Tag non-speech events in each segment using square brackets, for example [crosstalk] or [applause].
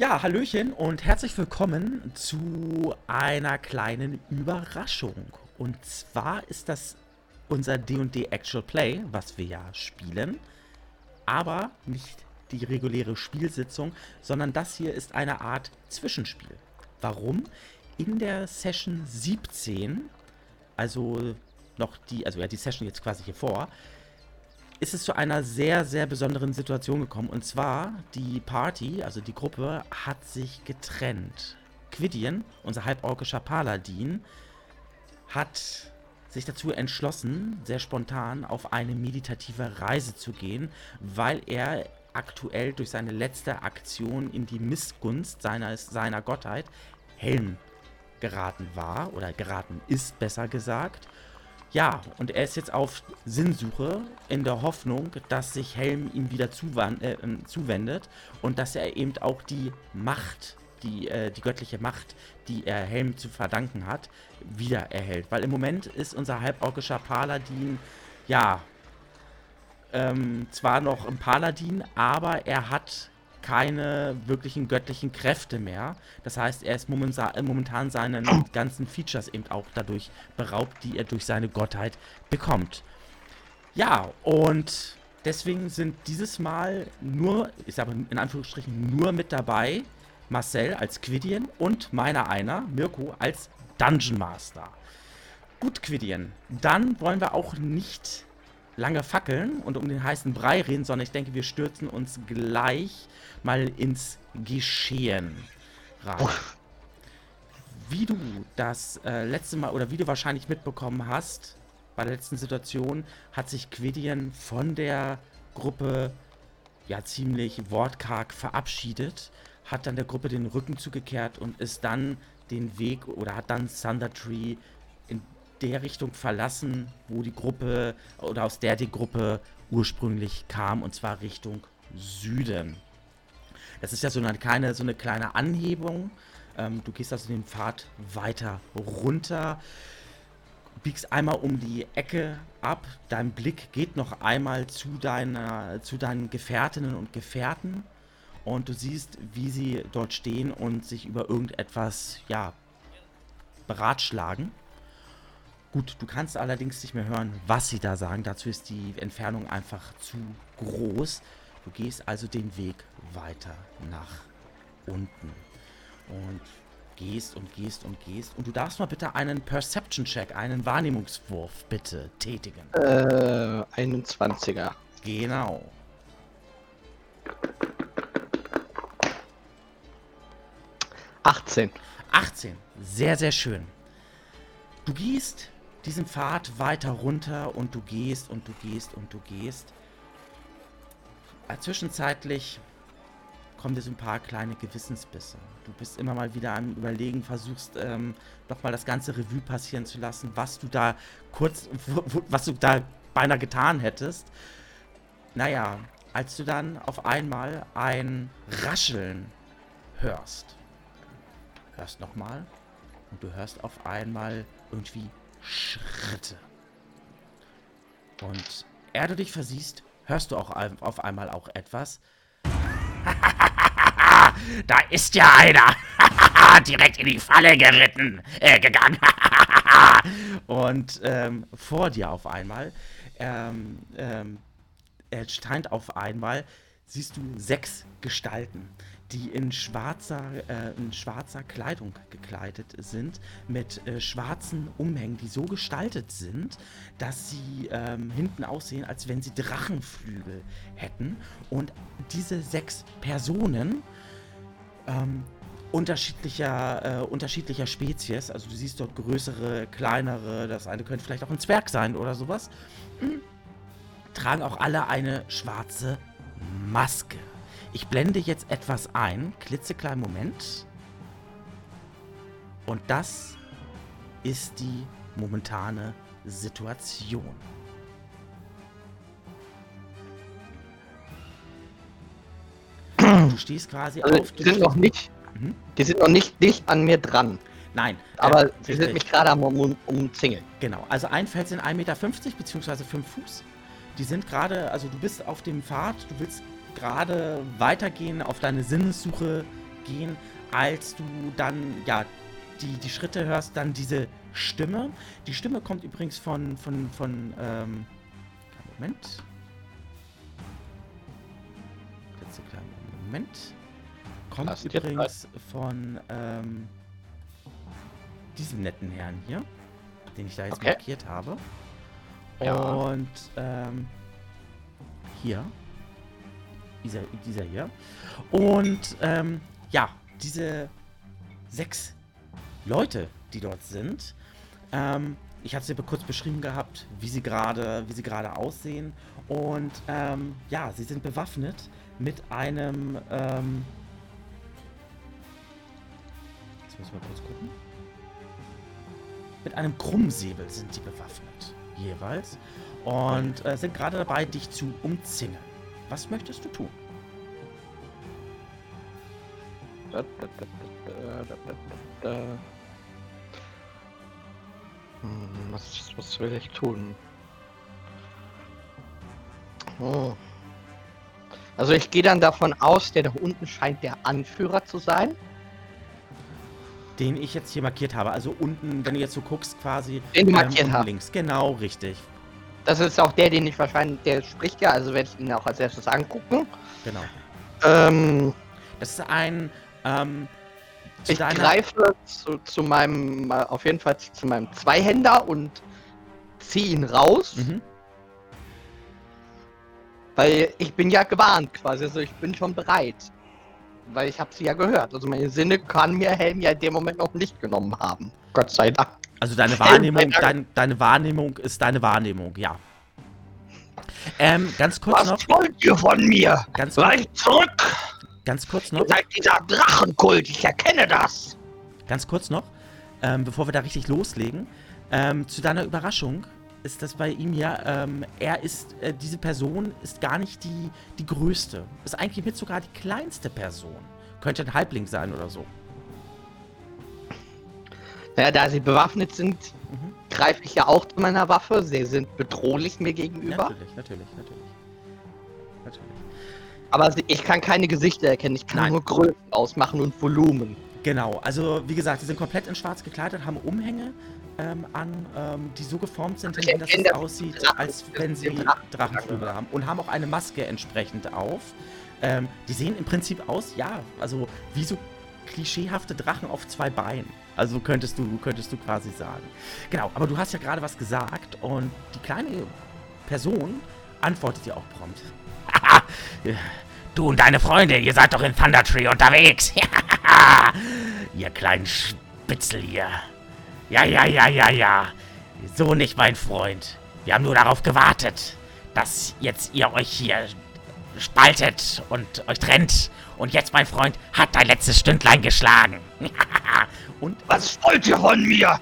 Ja, Hallöchen und herzlich willkommen zu einer kleinen Überraschung. Und zwar ist das unser D&D Actual Play, was wir ja spielen, aber nicht die reguläre Spielsitzung, sondern das hier ist eine Art Zwischenspiel. Warum? In der Session 17, also noch die, also ja, die Session jetzt quasi hier vor, ist es zu einer sehr, sehr besonderen Situation gekommen. Und zwar, die Party, also die Gruppe, hat sich getrennt. Quidian, unser halborgischer Paladin, hat sich dazu entschlossen, sehr spontan auf eine meditative Reise zu gehen, weil er aktuell durch seine letzte Aktion in die Missgunst seiner, seiner Gottheit Helm geraten war oder geraten ist, besser gesagt. Ja, und er ist jetzt auf Sinnsuche in der Hoffnung, dass sich Helm ihm wieder äh, ähm, zuwendet und dass er eben auch die Macht, die, äh, die göttliche Macht, die er Helm zu verdanken hat, wieder erhält. Weil im Moment ist unser halborgischer Paladin, ja, ähm, zwar noch ein Paladin, aber er hat keine wirklichen göttlichen Kräfte mehr. Das heißt, er ist momentan seinen ganzen Features eben auch dadurch beraubt, die er durch seine Gottheit bekommt. Ja, und deswegen sind dieses Mal nur, ich sage in Anführungsstrichen nur mit dabei, Marcel als Quidian und meiner einer, Mirko, als Dungeon Master. Gut, Quidian, dann wollen wir auch nicht lange fackeln und um den heißen Brei reden, sondern ich denke, wir stürzen uns gleich mal ins Geschehen rein. Wie du das äh, letzte Mal oder wie du wahrscheinlich mitbekommen hast, bei der letzten Situation hat sich Quidian von der Gruppe ja ziemlich wortkarg verabschiedet, hat dann der Gruppe den Rücken zugekehrt und ist dann den Weg oder hat dann Thunder Tree in der Richtung verlassen, wo die Gruppe oder aus der die Gruppe ursprünglich kam, und zwar Richtung Süden. Das ist ja so eine kleine, so eine kleine Anhebung. Ähm, du gehst also den Pfad weiter runter, biegst einmal um die Ecke ab, dein Blick geht noch einmal zu, deiner, zu deinen Gefährtinnen und Gefährten und du siehst, wie sie dort stehen und sich über irgendetwas, ja, beratschlagen. Gut, du kannst allerdings nicht mehr hören, was sie da sagen. Dazu ist die Entfernung einfach zu groß. Du gehst also den Weg weiter nach unten. Und gehst und gehst und gehst. Und du darfst mal bitte einen Perception-Check, einen Wahrnehmungswurf bitte tätigen. Äh, 21er. Genau. Achtzehn. 18. Sehr, sehr schön. Du gehst diesen Pfad weiter runter und du gehst und du gehst und du gehst. Äh, zwischenzeitlich kommen dir so ein paar kleine Gewissensbisse. Du bist immer mal wieder am Überlegen, versuchst ähm, nochmal das ganze Revue passieren zu lassen, was du da kurz, was du da beinahe getan hättest. Naja, als du dann auf einmal ein Rascheln hörst, hörst nochmal und du hörst auf einmal irgendwie Schritte. Und er du dich versiehst, hörst du auch auf einmal auch etwas. [laughs] da ist ja einer. [laughs] Direkt in die Falle geritten, äh, gegangen. [laughs] Und ähm, vor dir auf einmal ähm, ähm, erscheint auf einmal, siehst du sechs Gestalten die in schwarzer, äh, in schwarzer Kleidung gekleidet sind, mit äh, schwarzen Umhängen, die so gestaltet sind, dass sie ähm, hinten aussehen, als wenn sie Drachenflügel hätten. Und diese sechs Personen ähm, unterschiedlicher, äh, unterschiedlicher Spezies, also du siehst dort größere, kleinere, das eine könnte vielleicht auch ein Zwerg sein oder sowas, hm, tragen auch alle eine schwarze Maske. Ich blende jetzt etwas ein, klitzekleinen Moment. Und das ist die momentane Situation. Du stehst quasi also auf. Die sind noch nicht. Mhm. Die sind noch nicht dicht an mir dran. Nein. Aber äh, sie sind mich gerade am um, umzingeln. Genau. Also ein Feld sind 1,50 Meter bzw. 5 Fuß. Die sind gerade, also du bist auf dem Pfad, du willst gerade weitergehen, auf deine Sinnessuche gehen, als du dann, ja, die, die Schritte hörst, dann diese Stimme. Die Stimme kommt übrigens von, von, von, ähm, Moment. Letzte kleine Moment. Kommt Lass übrigens von, ähm, diesem netten Herrn hier, den ich da jetzt Okay. markiert habe. Ja. Und ähm, hier. Dieser, dieser hier. Und ähm, ja, diese sechs Leute, die dort sind. Ähm, ich hatte ja kurz beschrieben gehabt, wie sie gerade, wie sie gerade aussehen. Und ähm, ja, sie sind bewaffnet mit einem. Ähm, jetzt müssen wir kurz gucken. Mit einem Krummsäbel sind sie bewaffnet, jeweils. Und äh, sind gerade dabei, dich zu umzingeln. Was möchtest du tun? Da, da, da. Hm, Was, was will ich tun? Oh. Also ich gehe dann davon aus, der da unten scheint der Anführer zu sein. Den ich jetzt hier markiert habe. Also unten, wenn du jetzt so guckst, quasi. Den du markiert hast. Links, genau, richtig. Das ist auch der, den ich wahrscheinlich, der spricht ja, also werde ich ihn auch als erstes angucken. Genau. Ähm, Das ist ein. Ähm, ich greife zu, zu meinem, äh, auf jeden Fall zu meinem Zweihänder und ziehe ihn raus, Mhm. weil ich bin ja gewarnt quasi, also ich bin schon bereit. Weil ich habe sie ja gehört. Also meine Sinne kann mir Helm ja in dem Moment noch nicht genommen haben. Gott sei Dank. Also deine Wahrnehmung, dein, deine Wahrnehmung ist deine Wahrnehmung, ja. Ähm, ganz kurz noch, Was wollt ihr von mir? ganz, Seid zurück! ganz kurz noch, Ihr seid dieser Drachenkult, ich erkenne das! ganz kurz noch, ähm, bevor wir da richtig loslegen. Ähm, zu deiner Überraschung ist das bei ihm ja, ähm, er ist, äh, diese Person ist gar nicht die, die größte. Ist eigentlich mit sogar die kleinste Person. Könnte ein Halbling sein oder so. Naja, da sie bewaffnet sind, Mhm. greife ich ja auch zu meiner Waffe. Sie sind bedrohlich mir gegenüber. Natürlich, natürlich, natürlich. Natürlich. Aber sie, ich kann keine Gesichter erkennen. Ich kann Nein. nur Größen ausmachen und Volumen. Genau, also wie gesagt, die sind komplett in schwarz gekleidet, haben Umhänge ähm, an, ähm, die so geformt sind, Ich dass es aussieht, als wenn sie Drachenflügel haben. Und haben auch eine Maske entsprechend auf. Ähm, die sehen im Prinzip aus, ja, also wie so klischeehafte Drachen auf zwei Beinen. Also könntest du, könntest du quasi sagen. Genau, aber du hast ja gerade was gesagt und die kleine Person antwortet dir auch prompt. [laughs] du und deine Freunde, ihr seid doch in Thunder Tree unterwegs. [laughs] ihr kleinen Spitzel hier. Ja, ja, ja, ja, ja. So nicht, mein Freund. Wir haben nur darauf gewartet, dass jetzt ihr euch hier spaltet und euch trennt. Und jetzt, mein Freund, hat dein letztes Stündlein geschlagen. [laughs] und Was wollt ihr von mir?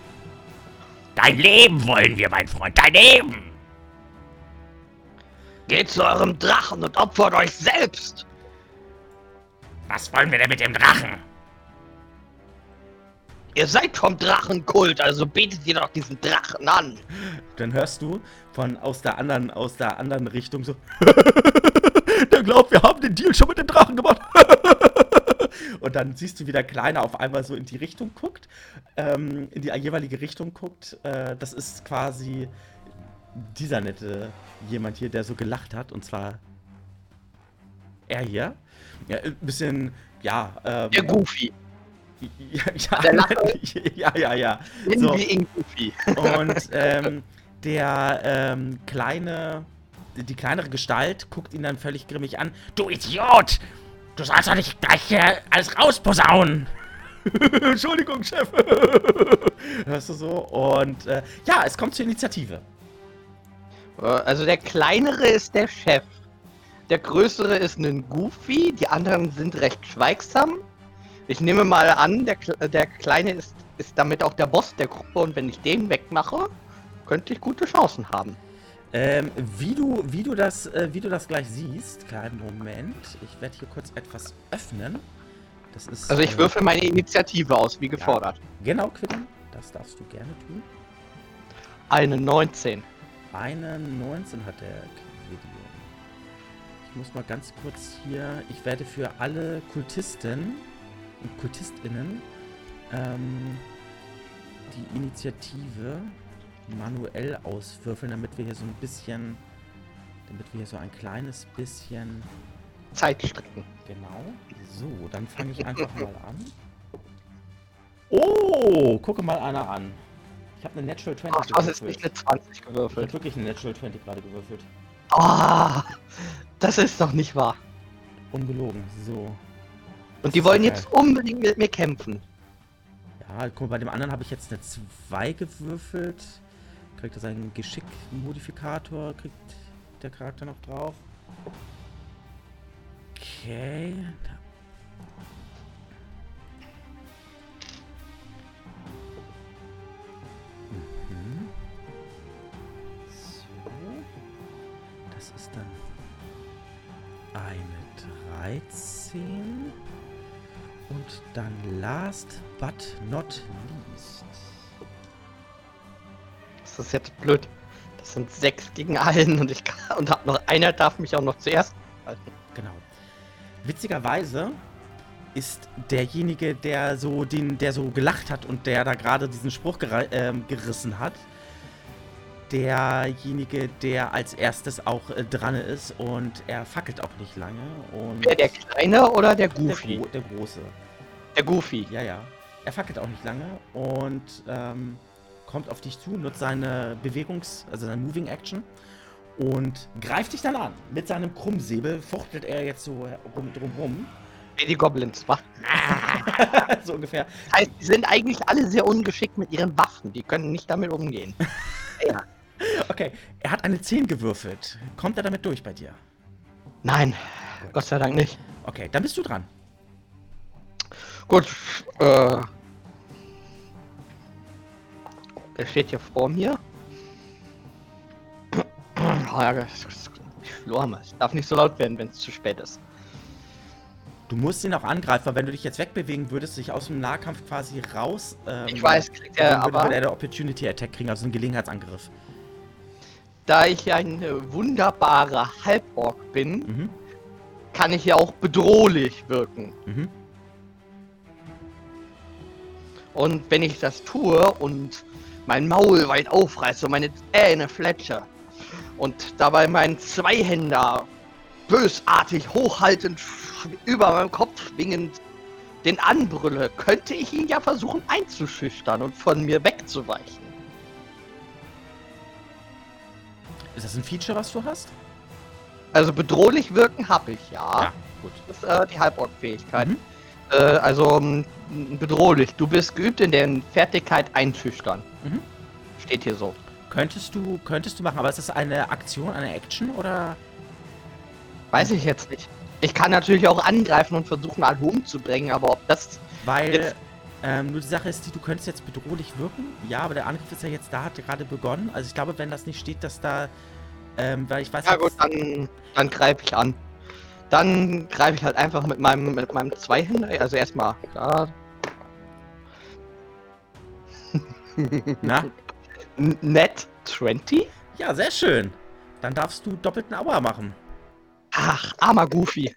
dein Leben wollen wir, mein Freund, dein Leben. Geht zu eurem Drachen und opfert euch selbst. Was wollen wir denn mit dem Drachen? Ihr seid vom Drachenkult, also betet ihr doch diesen Drachen an. Dann hörst du von aus der anderen, aus der anderen Richtung so. [laughs] Der glaubt, wir haben den Deal schon mit dem Drachen gemacht. [laughs] [laughs] Und dann siehst du, wie der Kleine auf einmal so in die Richtung guckt, ähm, in die jeweilige Richtung guckt. Äh, das ist quasi dieser nette jemand hier, der so gelacht hat. Und zwar er hier. Ja, ein bisschen, ja. Ähm, Der Goofy. ja, [laughs] ja, Der [laughs] ja, ja, ja. So. Goofy. Und ähm, der ähm, kleine, die kleinere Gestalt guckt ihn dann völlig grimmig an. Du Idiot! Du sollst doch nicht gleich hier alles rausposaunen! [laughs] Entschuldigung, Chef! Hörst du so? Und äh, ja, es kommt zur Initiative. Äh, Also der kleinere ist der Chef. Der größere ist ein Goofy, die anderen sind recht schweigsam. Ich nehme mal an, der, Kle- der kleine ist, ist damit auch der Boss der Gruppe und wenn ich den wegmache, könnte ich gute Chancen haben. Ähm, wie du, wie du das, äh, wie du das gleich siehst, kleinen Moment. Ich werde hier kurz etwas öffnen. Das ist. Also ich äh, würfel meine Initiative aus, wie gefordert. Genau, Quitten. Das darfst du gerne tun. Eine 19. Eine 19 hat der Quidium. Ich muss mal ganz kurz hier. Ich werde für alle Kultisten und KultistInnen ähm, die Initiative manuell auswürfeln, damit wir hier so ein bisschen, damit wir hier so ein kleines bisschen Zeit strecken. Genau. So, dann fange ich einfach mal an. Oh, gucke mal einer an. Ich habe eine Natural 20 Ach, du hast jetzt nicht eine 20 Ich gewürfelt. habe wirklich eine Natural 20 gerade gewürfelt. Ah, das ist doch nicht wahr. Ungelogen. So. Und die wollen jetzt unbedingt mit mir kämpfen. Ja, guck mal, bei dem anderen habe ich jetzt eine 2 gewürfelt. Kriegt er seinen Geschick-Modifikator, kriegt der Charakter noch drauf. Okay. Mhm. So. Das ist dann eine 13. Und dann last but not least. Das ist jetzt blöd. Das sind sechs gegen einen und ich kann, und hab noch einer darf mich auch noch zuerst halten. Genau. Witzigerweise ist derjenige, der so den, der so gelacht hat und der da gerade diesen Spruch gera- ähm, gerissen hat, derjenige, der als erstes auch äh, dran ist und er fackelt auch nicht lange und Wer der Kleine oder der der, Goofy? Gro der große. Der Goofy. Ja, ja. Er fackelt auch nicht lange und ähm, kommt auf dich zu, nutzt seine Bewegungs-, also seine Moving Action und greift dich dann an. Mit seinem Krummsäbel fuchtelt er jetzt so rum, drumrum. Wie die Goblins, wa? [laughs] so ungefähr. Das heißt, die sind eigentlich alle sehr ungeschickt mit ihren Waffen. Die können nicht damit umgehen. [laughs] ja. Okay, er hat eine 10 gewürfelt. Kommt er damit durch bei dir? Nein, Gott sei Dank nicht. Okay, dann bist du dran. Gut, äh. Der steht hier vor mir. [clears throat] Oh, ich mal. Es darf nicht so laut werden, wenn es zu spät ist. Du musst ihn auch angreifen, weil wenn du dich jetzt wegbewegen würdest, sich aus dem Nahkampf quasi raus. Ähm, Ich weiß, kriegt er aber, würde er eine Opportunity Attack kriegen, also einen Gelegenheitsangriff. da ich ein äh, wunderbarer Halborg bin, Mhm. kann ich ja auch bedrohlich wirken. Mhm. Und wenn ich das tue und mein Maul weit aufreiße und meine Zähne fletsche und dabei meinen Zweihänder bösartig hochhaltend über meinem Kopf schwingend den anbrülle, könnte ich ihn ja versuchen einzuschüchtern und von mir wegzuweichen. Ist das ein Feature, was du hast? Also bedrohlich wirken habe ich ja. Ja, gut. Das ist äh, die Halborg-Fähigkeit. Mhm. Äh, also m, bedrohlich. Du bist geübt in der Fertigkeit einschüchtern. Mhm. Steht hier so. Könntest du, könntest du machen, aber ist das eine Aktion, eine Action oder? Weiß ich jetzt nicht. Ich kann natürlich auch angreifen und versuchen, alle umzubringen, aber ob das. Weil ähm, nur die Sache ist, die, du könntest jetzt bedrohlich wirken. Ja, aber der Angriff ist ja jetzt da, hat gerade begonnen. Also ich glaube, wenn das nicht steht, dass da, ähm, weil ich weiß Ja gut, dann, dann greife ich an. Dann greife ich halt einfach mit meinem mit meinem Zweihänder. Also erstmal da. na? Net 20? Ja, sehr schön. Dann darfst du doppelten Aua machen. Ach, armer Goofy.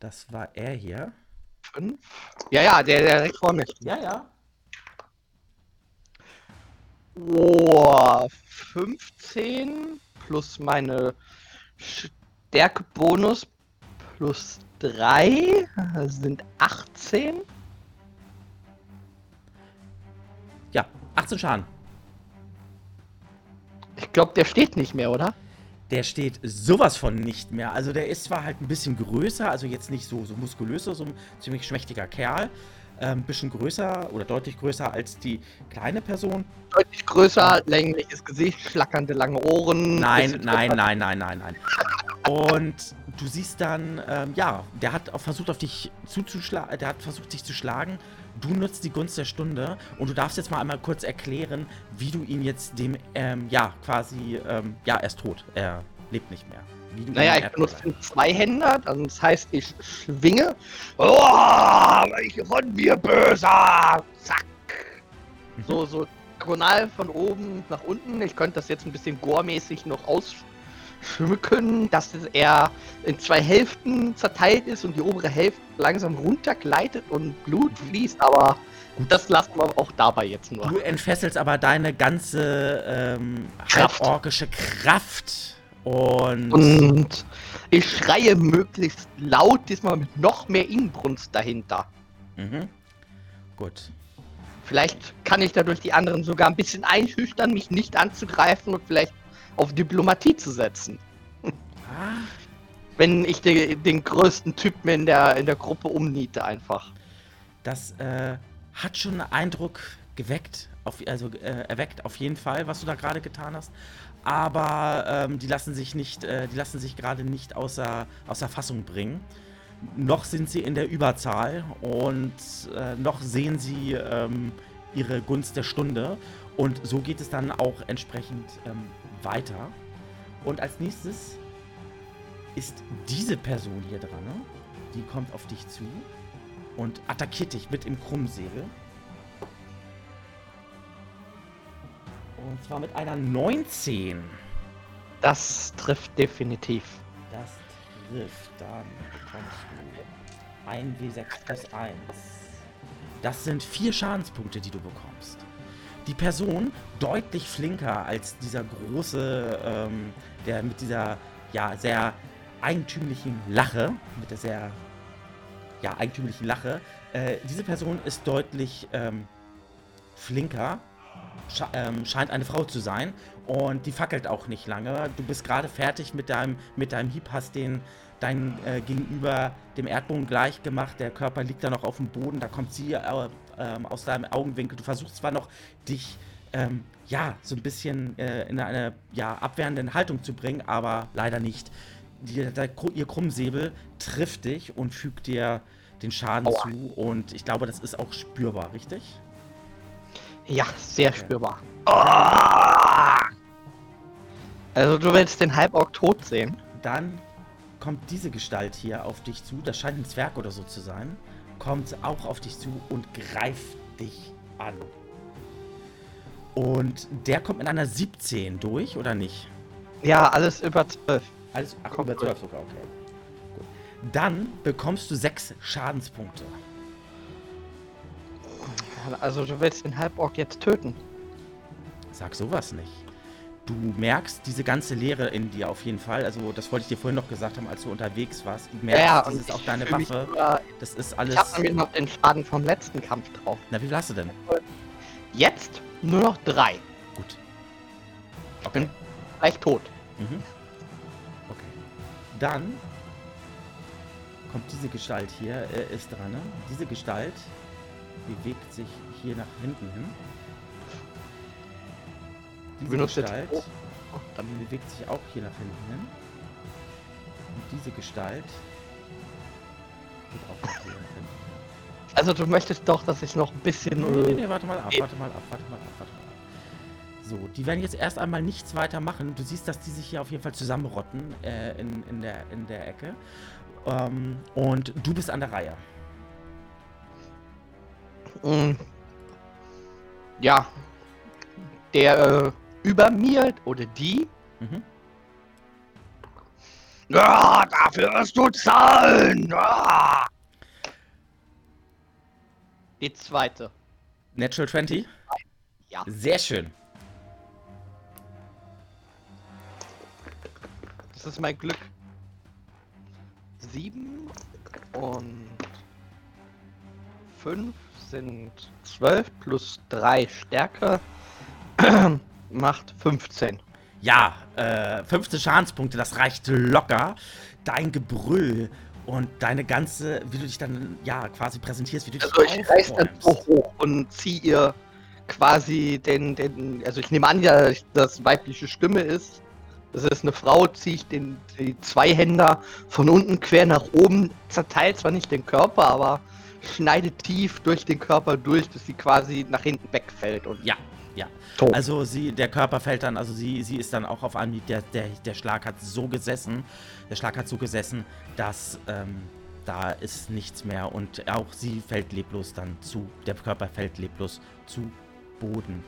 Das war er hier. Fünf? Ja, ja, der, der direkt vor mir. Ja, ja. Oh, 15 plus meine Stärkebonus plus 3 sind 18. Ja, 18 Schaden. Ich glaube, der steht nicht mehr, oder? Der steht sowas von nicht mehr. Also der ist zwar halt ein bisschen größer, also jetzt nicht so, so muskulöser, so ein ziemlich schmächtiger Kerl. Ein bisschen größer oder deutlich größer als die kleine Person. Deutlich größer, längliches Gesicht, schlackernde lange Ohren. Nein, nein, nein, nein, nein, nein. Und du siehst dann, ähm, ja, der hat versucht, auf dich zuzuschlagen, der hat versucht, dich zu schlagen. Du nutzt die Gunst der Stunde und du darfst jetzt mal einmal kurz erklären, wie du ihn jetzt dem, ähm, ja, quasi, ähm, ja, er ist tot. Er lebt nicht mehr. Naja, ich benutze den Zweihänder, das heißt, ich schwinge. Oh, ich von mir böser! Zack! Mhm. So, so diagonal von oben nach unten. Ich könnte das jetzt ein bisschen goremäßig noch schmücken, dass er in zwei Hälften zerteilt ist und die obere Hälfte langsam runtergleitet und Blut fließt, aber das lassen wir auch dabei jetzt nur. Du entfesselst aber deine ganze ähm, Kraft. halborgische Kraft und, Und ich schreie möglichst laut, diesmal mit noch mehr Inbrunst dahinter. Mhm. Gut. Vielleicht kann ich dadurch die anderen sogar ein bisschen einschüchtern, mich nicht anzugreifen und vielleicht auf Diplomatie zu setzen. Wenn ich den, den größten Typen in der, in der Gruppe umniete einfach. das äh, hat schon einen Eindruck geweckt, auf, also äh, erweckt auf jeden Fall, was du da gerade getan hast. Aber ähm, die lassen sich nicht, äh, die lassen sich gerade nicht außer, außer Fassung bringen. Noch sind sie in der Überzahl und äh, noch sehen sie ähm, ihre Gunst der Stunde. Und so geht es dann auch entsprechend ähm, weiter. Und als nächstes ist diese Person hier dran. Ne? Die kommt auf dich zu und attackiert dich mit dem Krummsäbel. Und zwar mit einer 19. Das trifft definitiv. Das trifft. Dann bekommst du 1 W6 plus 1. Das sind vier Schadenspunkte, die du bekommst. Die Person deutlich flinker als dieser große, ähm, der mit dieser ja sehr eigentümlichen Lache, mit der sehr ja eigentümlichen Lache. Äh, diese Person ist deutlich ähm, flinker, sche ähm, scheint eine Frau zu sein und die fackelt auch nicht lange. Du bist gerade fertig mit deinem, mit deinem Hieb, hast den dein äh, Gegenüber dem Erdboden gleich gemacht. Der Körper liegt da noch auf dem Boden, da kommt sie äh, ähm, aus deinem Augenwinkel. Du versuchst zwar noch, dich ähm, ja so ein bisschen äh, in eine ja, abwehrende Haltung zu bringen, aber leider nicht. Die, der, ihr Krummsäbel trifft dich und fügt dir den Schaden Aua. zu und ich glaube, das ist auch spürbar, richtig? Ja, sehr spürbar. Ah! Also du willst den Halborg tot sehen? Dann kommt diese Gestalt hier auf dich zu, das scheint ein Zwerg oder so zu sein, kommt auch auf dich zu und greift dich an. Und der kommt mit einer 17 durch, oder nicht? Ja, alles über 12. Alles ach, über durch. 12 sogar, okay. Gut. Dann bekommst du 6 Schadenspunkte. Also du willst den Halborg jetzt töten? Sag sowas nicht. Du merkst diese ganze Leere in dir auf jeden Fall. Also, das wollte ich dir vorhin noch gesagt haben, als du unterwegs warst. Du merkst, ja, das ist ich auch deine Waffe. sogar- Das ist Ich alles. habe nämlich noch den Schaden vom letzten Kampf drauf. Na, wie viel hast du denn? Jetzt nur noch drei. Gut. Ich bin gleich tot. Mhm. Okay. Dann kommt diese Gestalt hier, äh, ist dran, ne? Diese Gestalt bewegt sich hier nach hinten hin. Diese Gestalt hoch. Dann bewegt sich auch hier nach hinten hin. Und diese Gestalt geht auch nach hier hinten hin. Also du möchtest doch, dass ich noch ein bisschen... Nee, nee, nee, warte mal ab, warte mal ab, warte mal ab, warte mal ab. So, die werden jetzt erst einmal nichts weiter machen. Du siehst, dass die sich hier auf jeden Fall zusammenrotten äh, in, in, der, in der Ecke. Ähm, und du bist an der Reihe. Mm. Ja. Der äh, über mir oder die. Mhm. Ja, dafür wirst du zahlen. Ja. Die zweite. Natural 20? Ja. Sehr schön. Das ist mein Glück. Sieben und fünf sind zwölf plus drei Stärke [clears throat] macht 15. Ja, äh, 15 Schadenspunkte, das reicht locker. Dein Gebrüll und deine ganze, wie du dich dann, ja, quasi präsentierst, wie du dich Also ich reiß dann so hoch und zieh ihr quasi den, den, also ich nehme an, ja, dass weibliche Stimme ist. Das ist eine Frau, ziehe ich den, die Zweihänder von unten quer nach oben, zerteilt zwar nicht den Körper, aber schneidet tief durch den Körper durch, dass sie quasi nach hinten wegfällt und Ja, ja. tot. Also sie, der Körper fällt dann, also sie, sie ist dann auch auf Anhieb, der, der, der Schlag hat so gesessen, der Schlag hat so gesessen, dass ähm, da ist nichts mehr und auch sie fällt leblos dann zu, der Körper fällt leblos zu Boden.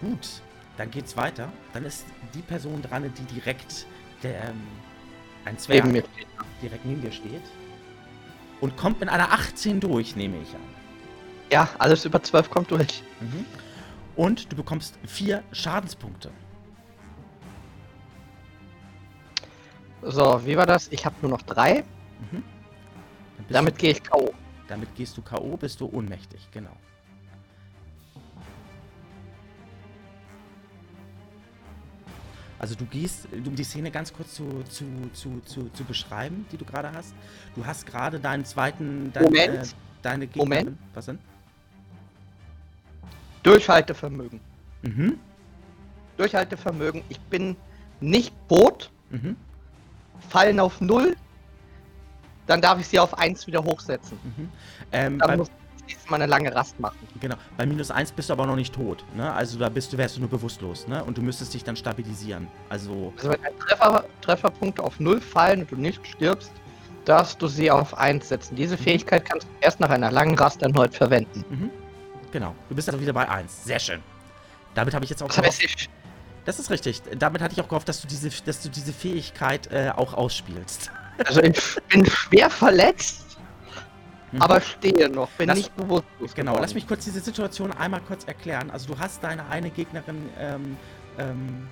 Gut, dann geht's weiter. Dann ist die Person dran, die direkt der ähm, ein Zwerg Neben mir. direkt neben dir steht. Und kommt mit einer 18 durch, nehme ich an. Ja, alles über 12 kommt durch. Mhm. Und du bekommst vier Schadenspunkte. So, wie war das? Ich habe nur noch drei. Mhm. Damit gehe ich K.O. damit gehst du K.O., bist du ohnmächtig, genau. Also du gehst, um die Szene ganz kurz zu, zu, zu, zu, zu beschreiben, die du gerade hast. Du hast gerade deinen zweiten, dein, Moment. Äh, deine Gegnerin. Moment. Was denn? Durchhaltevermögen. Mhm. Durchhaltevermögen. Ich bin nicht Boot. Mhm. Fallen auf 0. Dann darf ich sie auf 1 wieder hochsetzen. Mhm. Ähm, Dann muss ich Mal eine lange Rast machen. genau. Bei minus 1 bist du aber noch nicht tot. Ne? Also da bist du, wärst du nur bewusstlos, ne? Und du müsstest dich dann stabilisieren. Also. Also wenn ein Treffer, Trefferpunkte auf 0 fallen und du nicht stirbst, darfst du sie auf 1 setzen. Diese Fähigkeit kannst du erst nach einer langen Rast erneut verwenden. Mhm. Genau. Du bist also wieder bei 1. Sehr schön. Damit habe ich jetzt auch Das gehofft, Das ist richtig. Damit hatte ich auch gehofft, dass du diese, dass du diese Fähigkeit äh, auch ausspielst. [laughs] also ich bin schwer verletzt, Mhm. aber stehe noch, bin Lass- nicht bewusstlos Genau, geworden. lass mich kurz diese Situation einmal kurz erklären. Also du hast deine eine Gegnerin ähm, ähm,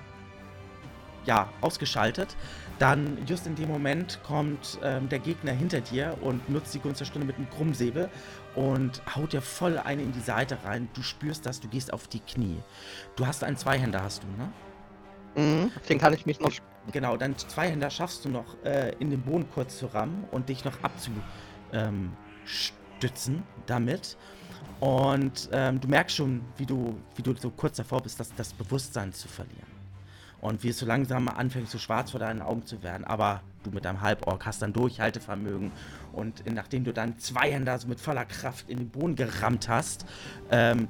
ja, ausgeschaltet. Dann just in dem Moment kommt ähm, der Gegner hinter dir und nutzt die Gunst der Stunde mit einem Krummsäbel und haut dir voll eine in die Seite rein. Du spürst das, du gehst auf die Knie. Du hast einen Zweihänder, hast du, ne? Mhm, den kann ich mich noch Genau, deinen Zweihänder schaffst du noch äh, in den Boden kurz zu rammen und dich noch abzustützen damit. Und ähm, du merkst schon, wie du, wie du so kurz davor bist, das, das Bewusstsein zu verlieren. Und wie es so langsam anfängt, so schwarz vor deinen Augen zu werden. Aber du mit deinem Halborg hast dann Durchhaltevermögen. Und nachdem du dann Zweihänder so mit voller Kraft in den Boden gerammt hast, ähm,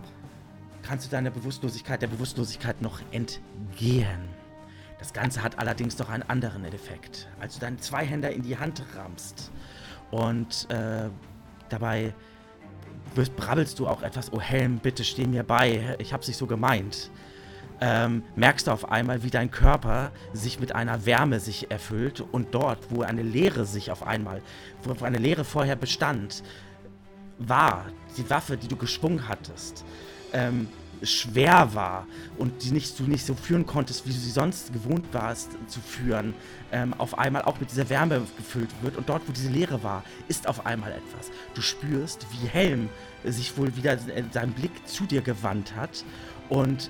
kannst du deiner Bewusstlosigkeit, der Bewusstlosigkeit noch entgehen. Das Ganze hat allerdings noch einen anderen Effekt. Als du deinen Zweihänder in die Hand rammst und äh, dabei brabbelst du auch etwas, oh Helm, bitte steh mir bei, ich hab's nicht so gemeint. Ähm, merkst du auf einmal, wie dein Körper sich mit einer Wärme sich erfüllt und dort, wo eine Leere sich auf einmal, wo eine Leere vorher bestand, war, die Waffe, die du geschwungen hattest, ähm, schwer war und die nicht, du nicht so führen konntest, wie du sie sonst gewohnt warst zu führen, ähm, auf einmal auch mit dieser Wärme gefüllt wird und dort, wo diese Leere war, ist auf einmal etwas. Du spürst, wie Helm sich wohl wieder seinen Blick zu dir gewandt hat und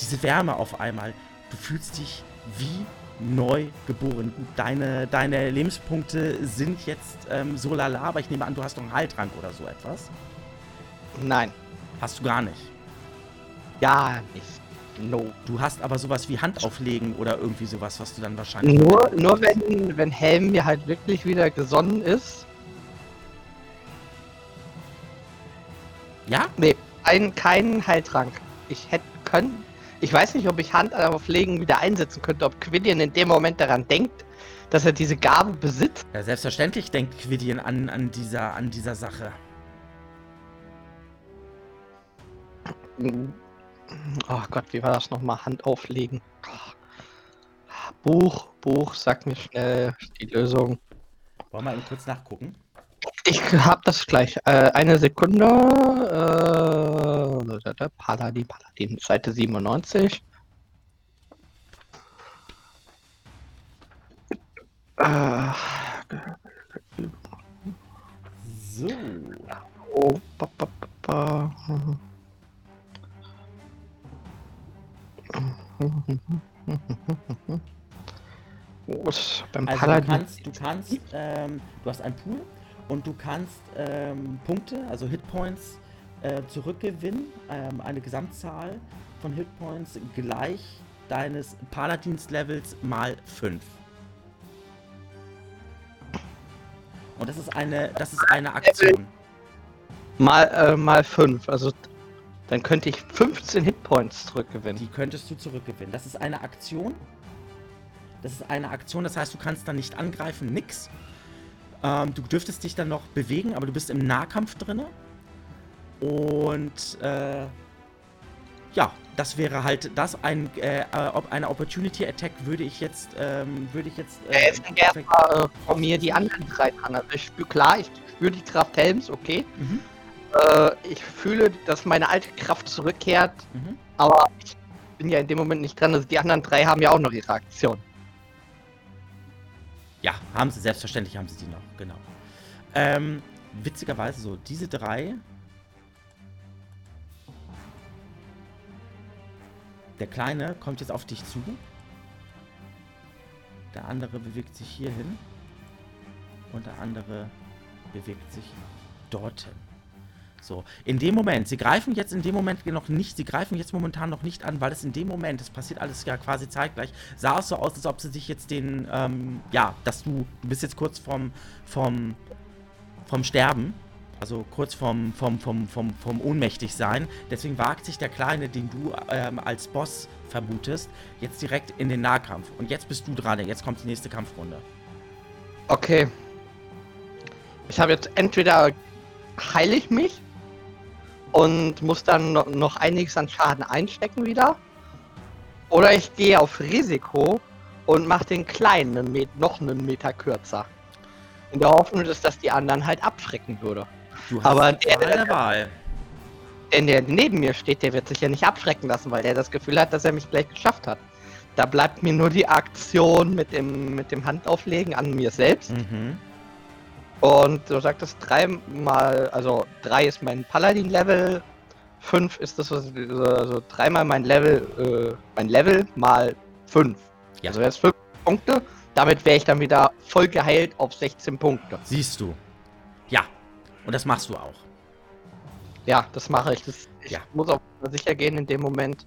diese Wärme auf einmal, du fühlst dich wie neu geboren. Gut, deine, deine Lebenspunkte sind jetzt ähm, so lala, aber ich nehme an, du hast noch einen Heiltrank oder so etwas. Nein. Hast du gar nicht. Ja, nicht. No. Du hast aber sowas wie Handauflegen oder irgendwie sowas, was du dann wahrscheinlich. Nur, nur wenn, wenn Helm mir halt wirklich wieder gesonnen ist. Ja? Nee, ein, keinen Heiltrank. Ich hätte können. Ich weiß nicht, ob ich Handauflegen wieder einsetzen könnte, ob Quidian in dem Moment daran denkt, dass er diese Gabe besitzt. ja selbstverständlich denkt Quidian an, an, dieser, an dieser Sache. Oh Gott, wie war das nochmal? Hand auflegen. Buch, Buch, sag mir schnell die Lösung. Wollen wir eben kurz nachgucken? Ich hab das gleich. Äh, eine Sekunde. Äh, Paladin, Paladin, Seite 97. Äh, So. oh, ba, ba, ba, ist beim Also du Paladin? kannst, du kannst, ähm, du hast einen Pool und du kannst ähm, Punkte, also Hitpoints, äh, zurückgewinnen. Ähm, eine Gesamtzahl von Hitpoints gleich deines Paladins-Levels mal 5. Und das ist eine, das ist eine Aktion. Mal, äh, mal 5. Also dann könnte ich 15 Hitpoints zurückgewinnen. Die könntest du zurückgewinnen. Das ist eine Aktion. Das ist eine Aktion, das heißt, du kannst dann nicht angreifen, nix. Ähm, du dürftest dich dann noch bewegen, aber du bist im Nahkampf drinne. Und äh, ja, das wäre halt das, ein, äh, äh ob eine Opportunity Attack würde ich jetzt, ähm, würde ich jetzt. Äh, ja, jetzt gerne äh, von mir die anderen drei dran. Also ich spüre klar, ich spüre die Kraft Helms, okay. Mhm. Äh, ich fühle, dass meine alte Kraft zurückkehrt, mhm. aber ich bin ja in dem Moment nicht dran. Also die anderen drei haben ja auch noch ihre Aktion. Ja, haben sie, selbstverständlich haben sie die noch, genau. Ähm, witzigerweise so, diese drei. Der Kleine kommt jetzt auf dich zu. Der andere bewegt sich hierhin. Und der andere bewegt sich dorthin. So, in dem Moment, sie greifen jetzt in dem Moment noch nicht, sie greifen jetzt momentan noch nicht an, weil es in dem Moment, das passiert alles ja quasi zeitgleich, sah es so aus, als ob sie sich jetzt den, ähm, ja, dass du, du bist jetzt kurz vom, vom, vom Sterben, also kurz vom, vom, vom, vom, vom Ohnmächtigsein. Deswegen wagt sich der Kleine, den du ähm, als Boss vermutest, jetzt direkt in den Nahkampf. Und jetzt bist du dran, jetzt kommt die nächste Kampfrunde. Okay. Ich habe jetzt entweder heile ich mich und muss dann noch einiges an Schaden einstecken wieder. Oder ich gehe auf Risiko und mache den kleinen Met noch einen Meter kürzer. In der Hoffnung, dass das die anderen halt abschrecken würde. Du hast Aber der, der, Wahl. Denn der neben mir steht, der wird sich ja nicht abschrecken lassen, weil der das Gefühl hat, dass er mich gleich geschafft hat. Da bleibt mir nur die Aktion mit dem, mit dem Handauflegen an mir selbst. Mhm. Und du sagtest dreimal, also drei ist mein Paladin-Level, fünf ist das, also dreimal mein Level, äh, mein Level mal fünf. Ja. Also jetzt fünf Punkte. Damit wäre ich dann wieder voll geheilt auf 16 Punkte. Siehst du. Ja. Und das machst du auch. Ja, das mache ich. Das, ich ja. muss auch sicher gehen in dem Moment.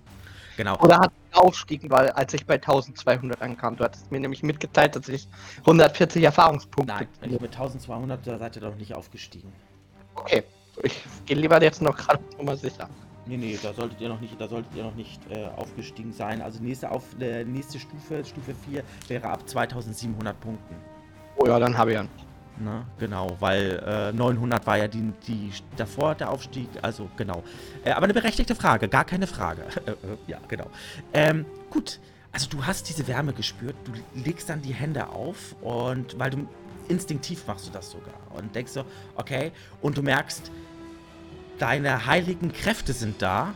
Genau. Oder hat aufstiegen, weil als ich bei 1200 ankam, du hattest mir nämlich mitgeteilt, dass ich 140 Erfahrungspunkte. Nein, wenn ich mit 1200, da seid ihr doch nicht aufgestiegen. Okay, ich gehe lieber jetzt noch gerade [laughs] mal sicher. Nee, nee, da solltet ihr noch nicht, da solltet ihr noch nicht äh, aufgestiegen sein. Also nächste auf äh, nächste Stufe, Stufe 4 wäre ab 2700 Punkten. Oh ja, dann habe ich ja. Ne, genau, weil äh, 900 war ja die, die davor der Aufstieg, also genau. Äh, aber eine berechtigte Frage, gar keine Frage. [laughs] Äh, äh, ja, genau. Ähm, gut, also du hast diese Wärme gespürt, du legst dann die Hände auf und weil du instinktiv machst du das sogar und denkst so, okay, und du merkst, deine heiligen Kräfte sind da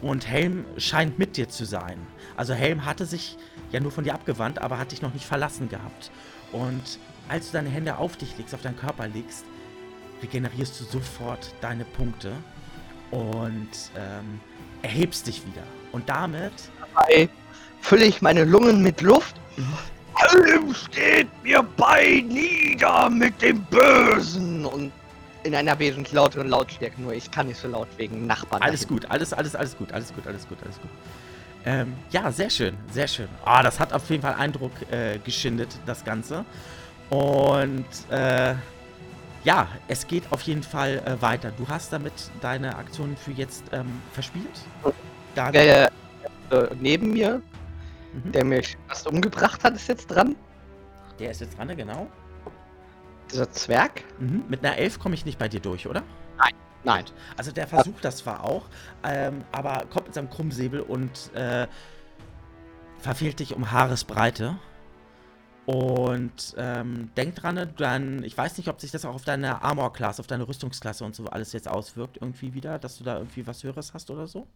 und Helm scheint mit dir zu sein. Also Helm hatte sich ja nur von dir abgewandt, aber hat dich noch nicht verlassen gehabt. Und als du deine Hände auf dich legst, auf deinen Körper legst, regenerierst du sofort deine Punkte und ähm, erhebst dich wieder. Und damit. Dabei fülle ich meine Lungen mit Luft. Mhm. steht mir bei nieder mit dem Bösen und in einer wesentlich lauteren Lautstärke. Nur ich kann nicht so laut wegen Nachbarn. Alles gut, alles, alles, alles gut, alles gut, alles gut, alles gut. Ähm, ja, sehr schön, sehr schön. Ah, oh, das hat auf jeden Fall Eindruck äh, geschindet, das Ganze. Und äh, ja, es geht auf jeden Fall äh, weiter. Du hast damit deine Aktionen für jetzt ähm, verspielt? Der äh, neben mir, mhm. der mich fast umgebracht hat, ist jetzt dran. Der ist jetzt dran, ne, genau. Dieser Zwerg? Mhm. Mit einer Elf komme ich nicht bei dir durch, oder? Nein. Nein. Also der versucht das zwar auch, ähm, aber kommt mit seinem Krummsäbel und äh, verfehlt dich um Haaresbreite. Und ähm, denk dran, dann, ich weiß nicht, ob sich das auch auf deine Armor-Class, auf deine Rüstungsklasse und so alles jetzt auswirkt, irgendwie wieder, dass du da irgendwie was Höheres hast oder so?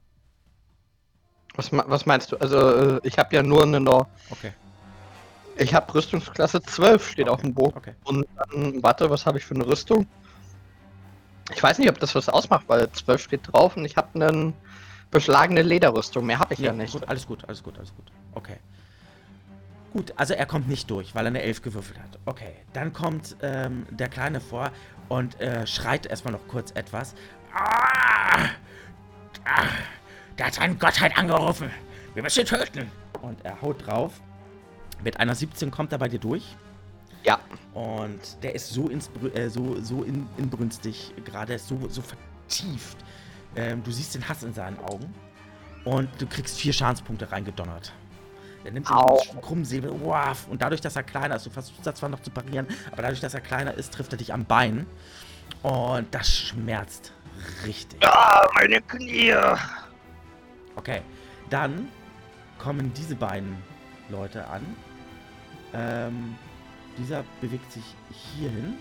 Was, was meinst du? Also, äh, ich habe ja nur eine. No okay. Ich habe Rüstungsklasse 12, steht okay. auf dem Bogen. Okay. Und dann, warte, was habe ich für eine Rüstung? Ich weiß nicht, ob das was ausmacht, weil 12 steht drauf und ich habe eine beschlagene Lederrüstung. Mehr habe ich ja, ja nicht. Gut, alles gut, alles gut, alles gut. Okay. Gut, also er kommt nicht durch, weil er eine Elf gewürfelt hat. Okay, dann kommt ähm, der Kleine vor und äh, schreit erstmal noch kurz etwas. Ah! Ah! Der hat seine Gottheit angerufen. Wir müssen ihn töten. Und er haut drauf. Mit einer 17 kommt er bei dir durch. Ja. Und der ist so, ins, äh, so, so in, inbrünstig, gerade so, so vertieft. Ähm, du siehst den Hass in seinen Augen. Und du kriegst vier Schadenspunkte reingedonnert. Er nimmt den krummen Säbel wow, und dadurch, dass er kleiner ist, du versuchst da zwar noch zu parieren, aber dadurch, dass er kleiner ist, trifft er dich am Bein. Und das schmerzt richtig. Ah, meine Knie. Okay. Dann kommen diese beiden Leute an. Ähm, dieser bewegt sich hierhin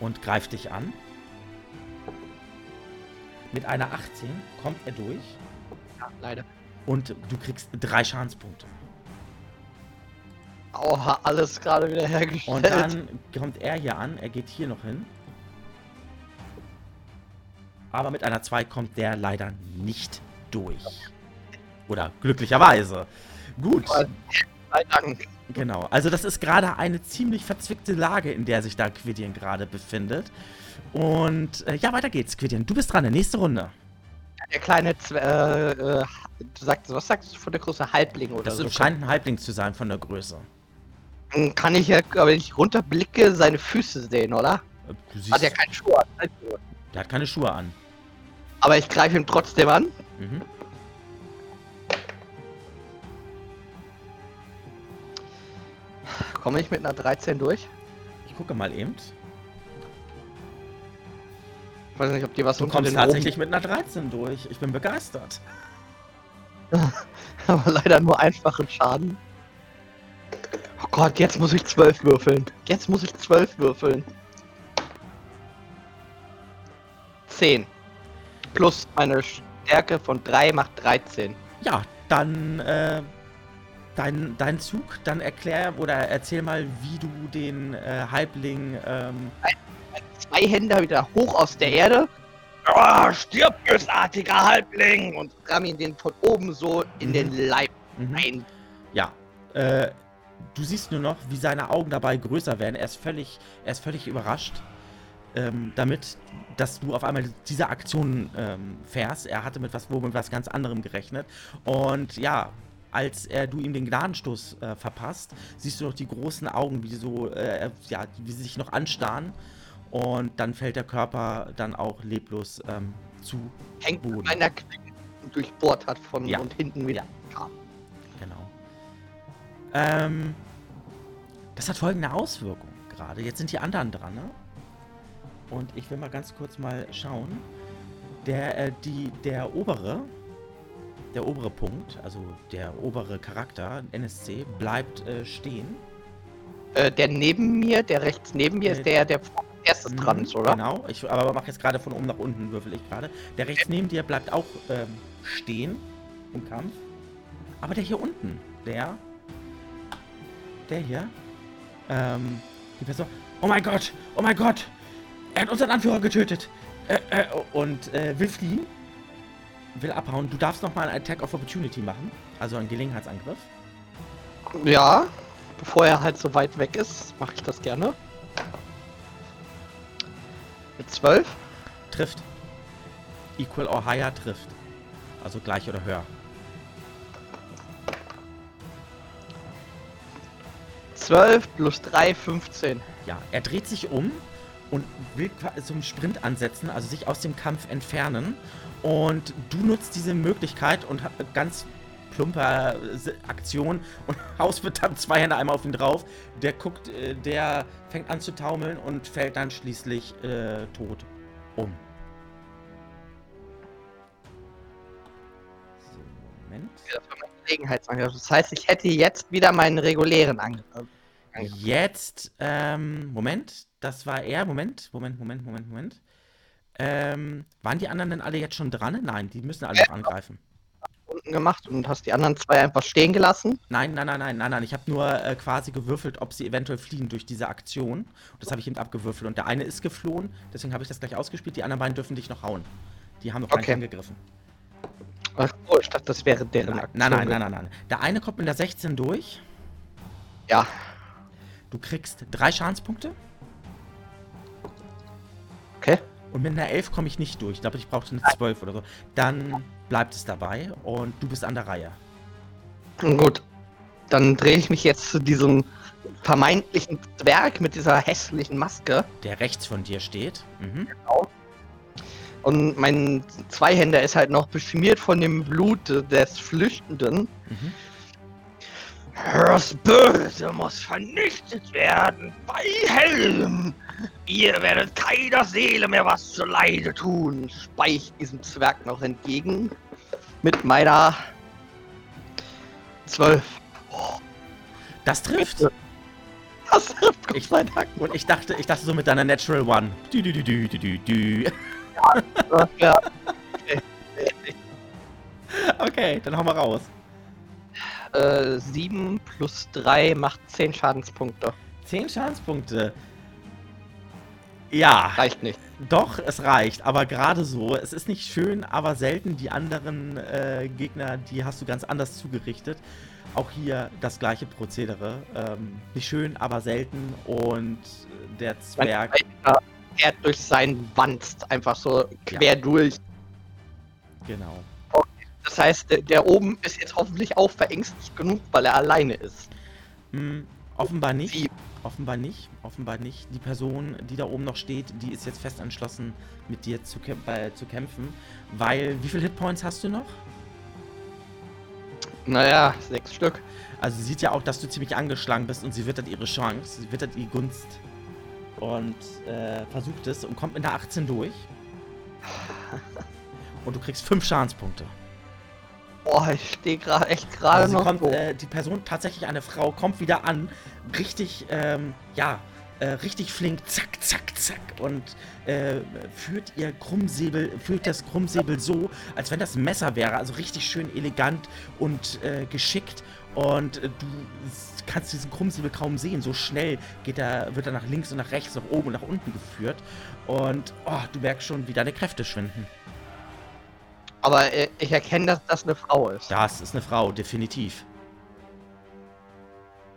und greift dich an. Mit einer 18 kommt er durch Ja, leider. Und du kriegst drei Schadenspunkte. Aua, alles gerade wieder Und hergestellt. dann kommt er hier an, er geht hier noch hin. Aber mit einer 2 kommt der leider nicht durch. Oder glücklicherweise. Gut, Dank. genau. Also das ist gerade eine ziemlich verzwickte Lage, in der sich da Quidian gerade befindet. Und äh, ja, weiter geht's, Quidian. Du bist dran, der nächste Runde. Der kleine, Zwe äh, äh, du sagst, was sagst du von der Größe Halbling oder Das so? scheint ein Halbling zu sein von der Größe. Dann Kann ich ja, wenn ich runterblicke, seine Füße sehen, oder? Äh, Hat ja keinen Schuh an. Also, der hat keine Schuhe an. Aber ich greife ihn trotzdem an. Mhm. Komme ich mit einer 13 durch? Ich gucke mal eben. Ich weiß nicht, ob die was Du kommst tatsächlich mit einer 13 durch. Ich bin begeistert. [laughs] Aber leider nur einfachen Schaden. Oh Gott, jetzt muss ich 12 würfeln. Jetzt muss ich 12 würfeln. 10. Plus meine Stärke von 3 macht 13. Ja, dann äh, dein, dein Zug. Dann erklär oder erzähl mal, wie du den äh, Halbling. Ähm, Zwei Hände wieder hoch aus der Erde. Oh, stirb, bösartiger Halbling! Und ramm ihn den von oben so in Mhm. den Leib mhm. ein. Ja. Äh, du siehst nur noch, wie seine Augen dabei größer werden. Er ist völlig, er ist völlig überrascht. Ähm, damit, dass du auf einmal diese Aktion ähm, fährst. Er hatte mit was, wohl mit was ganz anderem gerechnet. Und ja, als er du ihm den Gnadenstoß äh, verpasst, siehst du noch die großen Augen, wie so, äh, ja, wie sie sich noch anstarren. Und dann fällt der Körper dann auch leblos ähm, zu Hängt Boden. mit meiner Klinge durchbohrt hat von Ja. und hinten wieder. Genau. Ähm, das hat folgende Auswirkung gerade. Jetzt sind die anderen dran, ne? Und ich will mal ganz kurz mal schauen. Der, äh, die, der obere, der obere Punkt, also der obere Charakter, NSC, bleibt äh, stehen. Äh, der neben mir, der rechts neben mir, Nee. ist der, der als erstes dran ist, oder? Genau, ich aber mache jetzt gerade von oben nach unten, würfel ich gerade. Der rechts neben dir bleibt auch ähm, stehen im Kampf. Aber der hier unten, der, der hier, ähm, die Person, oh mein Gott, oh mein Gott, er hat unseren Anführer getötet äh, äh, und äh, will fliehen, will abhauen. Du darfst nochmal einen Attack of Opportunity machen, also einen Gelegenheitsangriff. Ja, bevor er halt so weit weg ist, mache ich das gerne. Mit 12? Trifft. Equal or higher trifft. Also gleich oder höher. 12 plus 3, 15. Ja, er dreht sich um und will zum Sprint ansetzen, also sich aus dem Kampf entfernen. Und du nutzt diese Möglichkeit und ganz plumpe äh, Aktion und [laughs] haust mit dann zwei Hände einmal auf ihn drauf. Der guckt, äh, der fängt an zu taumeln und fällt dann schließlich äh, tot um. So, Moment. Das war mein Gelegenheitsangriff. Das heißt, ich hätte jetzt wieder meinen regulären Angriff. Jetzt, ähm, Moment, das war er. Moment, Moment, Moment, Moment, Moment. Ähm, waren die anderen denn alle jetzt schon dran? Nein, die müssen alle noch angreifen. Unten gemacht und hast die anderen zwei einfach stehen gelassen. Nein, nein, nein, nein, nein, nein. Ich habe nur äh, quasi gewürfelt, ob sie eventuell fliehen durch diese Aktion. Und das habe ich eben abgewürfelt. Und der eine ist geflohen, deswegen habe ich das gleich ausgespielt. Die anderen beiden dürfen dich noch hauen. Die haben noch Okay. angegriffen. Ach so, ich dachte, das wäre deren Nein, Aktion. nein, nein, nein, nein, nein. Der eine kommt mit der 16 durch. Ja, Du kriegst drei Schadenspunkte. okay. Und mit einer 11 komme ich nicht durch. Ich glaube, ich brauchte eine 12 oder so. Dann bleibt es dabei und du bist an der Reihe. Gut. Dann drehe ich mich jetzt zu diesem vermeintlichen Zwerg mit dieser hässlichen Maske. Der rechts von dir steht. Mhm. Und mein Zweihänder ist halt noch beschmiert von dem Blut des Flüchtenden. Mhm. Das Böse muss vernichtet werden bei Helm. Ihr werdet keiner Seele mehr was zu Leide tun. Speich diesem Zwerg noch entgegen. mit meiner 12. Das trifft. Das trifft Gott Ich-. Und ich dachte, ich dachte so mit deiner Natural One. Dü, dü, dü, dü, dü, dü, dü. Ja. [laughs] Okay, dann hau mal raus. Äh, 7 plus 3 macht 10 Schadenspunkte. 10 Schadenspunkte. Ja, Reicht nicht. doch, es reicht. Aber gerade so. Es ist nicht schön, aber selten. Die anderen äh, Gegner, die hast du ganz anders zugerichtet. Auch hier das gleiche Prozedere. Ähm, nicht schön, aber selten. Und der Zwerg. Fährt durch seinen Wanst einfach so quer durch. Genau. Das heißt, der, der oben ist jetzt hoffentlich auch verängstigt genug, weil er alleine ist. Hm, offenbar nicht. Wie? Offenbar nicht. Offenbar nicht. Die Person, die da oben noch steht, die ist jetzt fest entschlossen, mit dir zu, äh, zu kämpfen. Weil, wie viele Hitpoints hast du noch? Naja, sechs Stück. Also sie sieht ja auch, dass du ziemlich angeschlagen bist und sie wittert ihre Chance. Sie wittert die Gunst. Und äh, versucht es und kommt mit der 18 durch. [laughs] Und du kriegst 5 Schadenspunkte. Boah, ich stehe gerade echt gerade Also noch kommt, so. äh, die Person, tatsächlich eine Frau, kommt wieder an. Richtig, ähm, ja, äh, richtig flink, zack, zack, zack. Und äh, führt ihr Krummsäbel, führt das Krummsäbel so, als wenn das ein Messer wäre. Also richtig schön elegant und äh, geschickt. Und äh, du kannst diesen Krummsäbel kaum sehen. So schnell geht er, wird er nach links und nach rechts, nach oben und nach unten geführt. Und oh, du merkst schon, wie deine Kräfte schwinden. Aber äh, ich erkenne, dass das eine Frau ist. Das ist eine Frau, definitiv.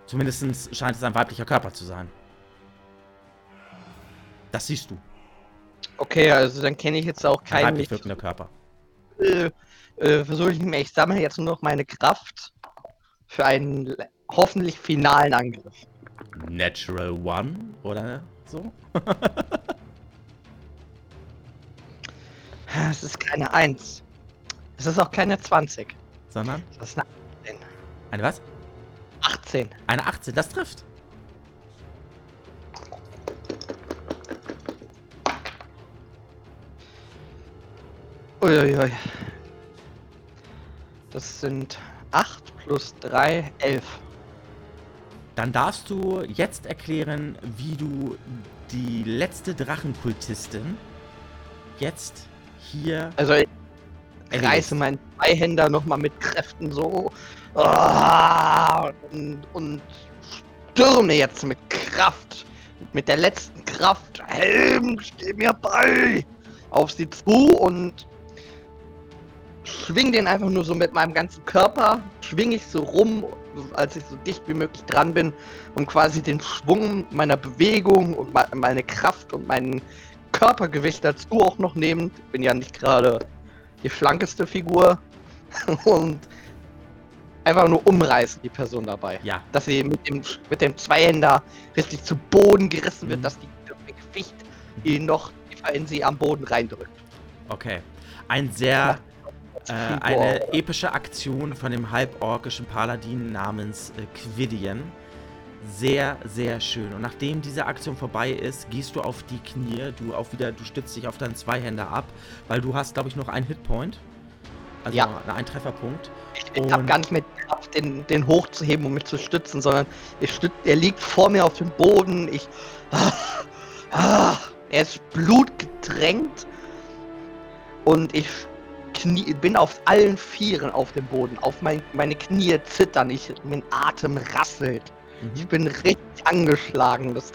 Zumindest scheint es ein weiblicher Körper zu sein. Das siehst du. Okay, also dann kenne ich jetzt auch Ein keinen. weiblich Ich wirkender Körper. äh, äh, versuche ich nicht mehr. Ich sammle jetzt nur noch meine Kraft für einen hoffentlich finalen Angriff. Natural One oder so? [laughs] Es ist keine 1. Es ist auch keine 20. Sondern Das ist eine 18. eine was? 18. Eine 18, das trifft. Uiuiui. Das sind 8 plus 3, 11. Dann darfst du jetzt erklären, wie du die letzte Drachenkultistin jetzt hier. Also. Reiße meinen Zweihänder nochmal mit Kräften so. Ah, und, und stürme jetzt mit Kraft, mit der letzten Kraft, Helm, steh mir bei, auf sie zu und schwing den einfach nur so mit meinem ganzen Körper, schwing ich so rum, als ich so dicht wie möglich dran bin, um quasi den Schwung meiner Bewegung und me- meine Kraft und mein Körpergewicht dazu auch noch nehmen. Ich bin ja nicht gerade die schlankeste Figur [laughs] und einfach nur umreißen die Person dabei. Ja, Dass sie mit dem, mit dem Zweihänder richtig zu Boden gerissen wird, Mhm. dass die Gewicht ihn noch tiefer in sie am Boden reindrückt. okay. Ein sehr äh, eine epische Aktion von dem halborkischen Paladin namens äh, Quidian. Sehr, sehr schön. Und nachdem diese Aktion vorbei ist, gehst du auf die Knie, du auf wieder, du stützt dich auf deinen Zweihänder ab, weil du hast, glaube ich, noch einen Hitpoint. Also Ja. einen Trefferpunkt. Ich, ich habe gar nicht mehr Kraft, den, den hochzuheben, um mich zu stützen, sondern ich stütz, er liegt vor mir auf dem Boden. Ich. Ah, ah, er ist blutgetränkt. Und ich knie, bin auf allen Vieren auf dem Boden. Auf mein, meine Knie zittern. Ich, mein Atem rasselt. Ich Mhm. bin richtig angeschlagen. Das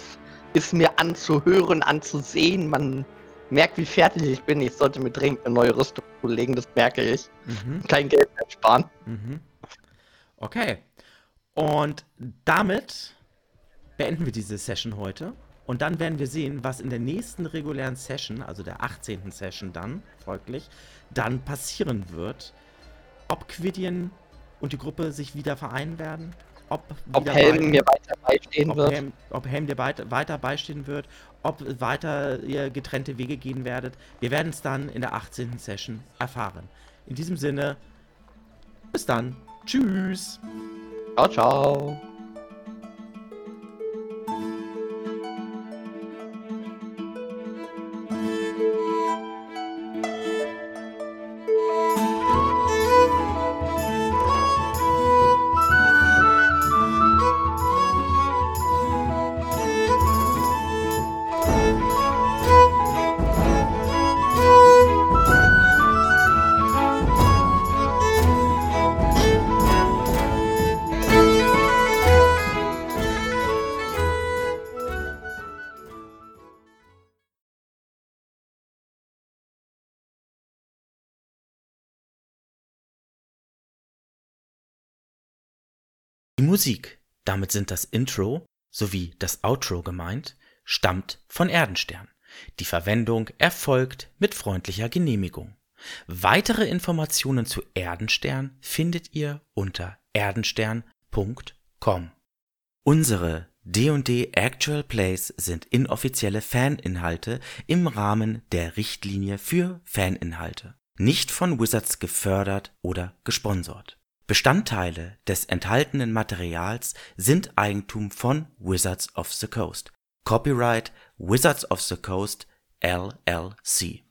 ist mir anzuhören, anzusehen. Man merkt, wie fertig ich bin. Ich sollte mir dringend eine neue Rüstung zulegen, das merke ich. Mhm. Kein Geld mehr sparen. Mhm. Okay. Und damit beenden wir diese Session heute. Und dann werden wir sehen, was in der nächsten regulären Session, also der 18. Session dann, folglich, dann passieren wird. Ob Quidian und die Gruppe sich wieder vereinen werden. Ob, Ob Helm beide- mir weiter beistehen ob wird. Helm, ob Helm dir weit, weiter beistehen wird, ob weiter ihr getrennte Wege gehen werdet. Wir werden es dann in der 18. Session erfahren. In diesem Sinne, bis dann. Tschüss. Ciao, ciao. Musik, damit sind das Intro sowie das Outro gemeint, stammt von Erdenstern. Die Verwendung erfolgt mit freundlicher Genehmigung. Weitere Informationen zu Erdenstern findet ihr unter erdenstern.com. Unsere D&D Actual Plays sind inoffizielle Faninhalte im Rahmen der Richtlinie für Faninhalte, nicht von Wizards gefördert oder gesponsert. Bestandteile des enthaltenen Materials sind Eigentum von Wizards of the Coast. Copyright Wizards of the Coast LLC